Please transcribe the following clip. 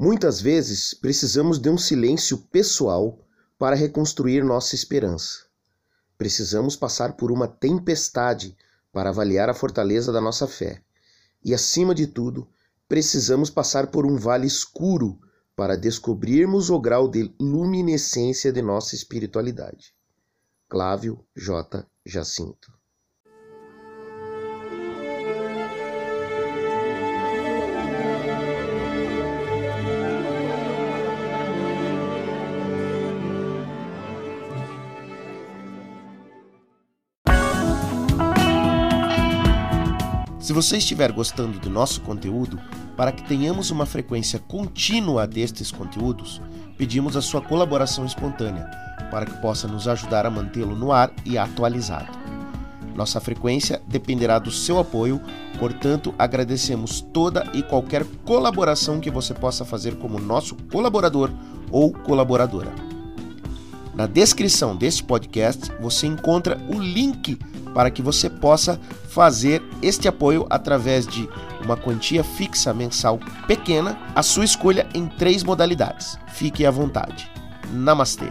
Muitas vezes precisamos de um silêncio pessoal para reconstruir nossa esperança. Precisamos passar por uma tempestade para avaliar a fortaleza da nossa fé. E, acima de tudo, precisamos passar por um vale escuro para descobrirmos o grau de luminescência de nossa espiritualidade. Clávio J. Jacinto Se você estiver gostando do nosso conteúdo, para que tenhamos uma frequência contínua destes conteúdos, pedimos a sua colaboração espontânea, para que possa nos ajudar a mantê-lo no ar e atualizado. Nossa frequência dependerá do seu apoio, portanto, agradecemos toda e qualquer colaboração que você possa fazer como nosso colaborador ou colaboradora. Na descrição deste podcast você encontra o link para que você possa fazer este apoio através de uma quantia fixa mensal pequena, a sua escolha em três modalidades. Fique à vontade. Namastê!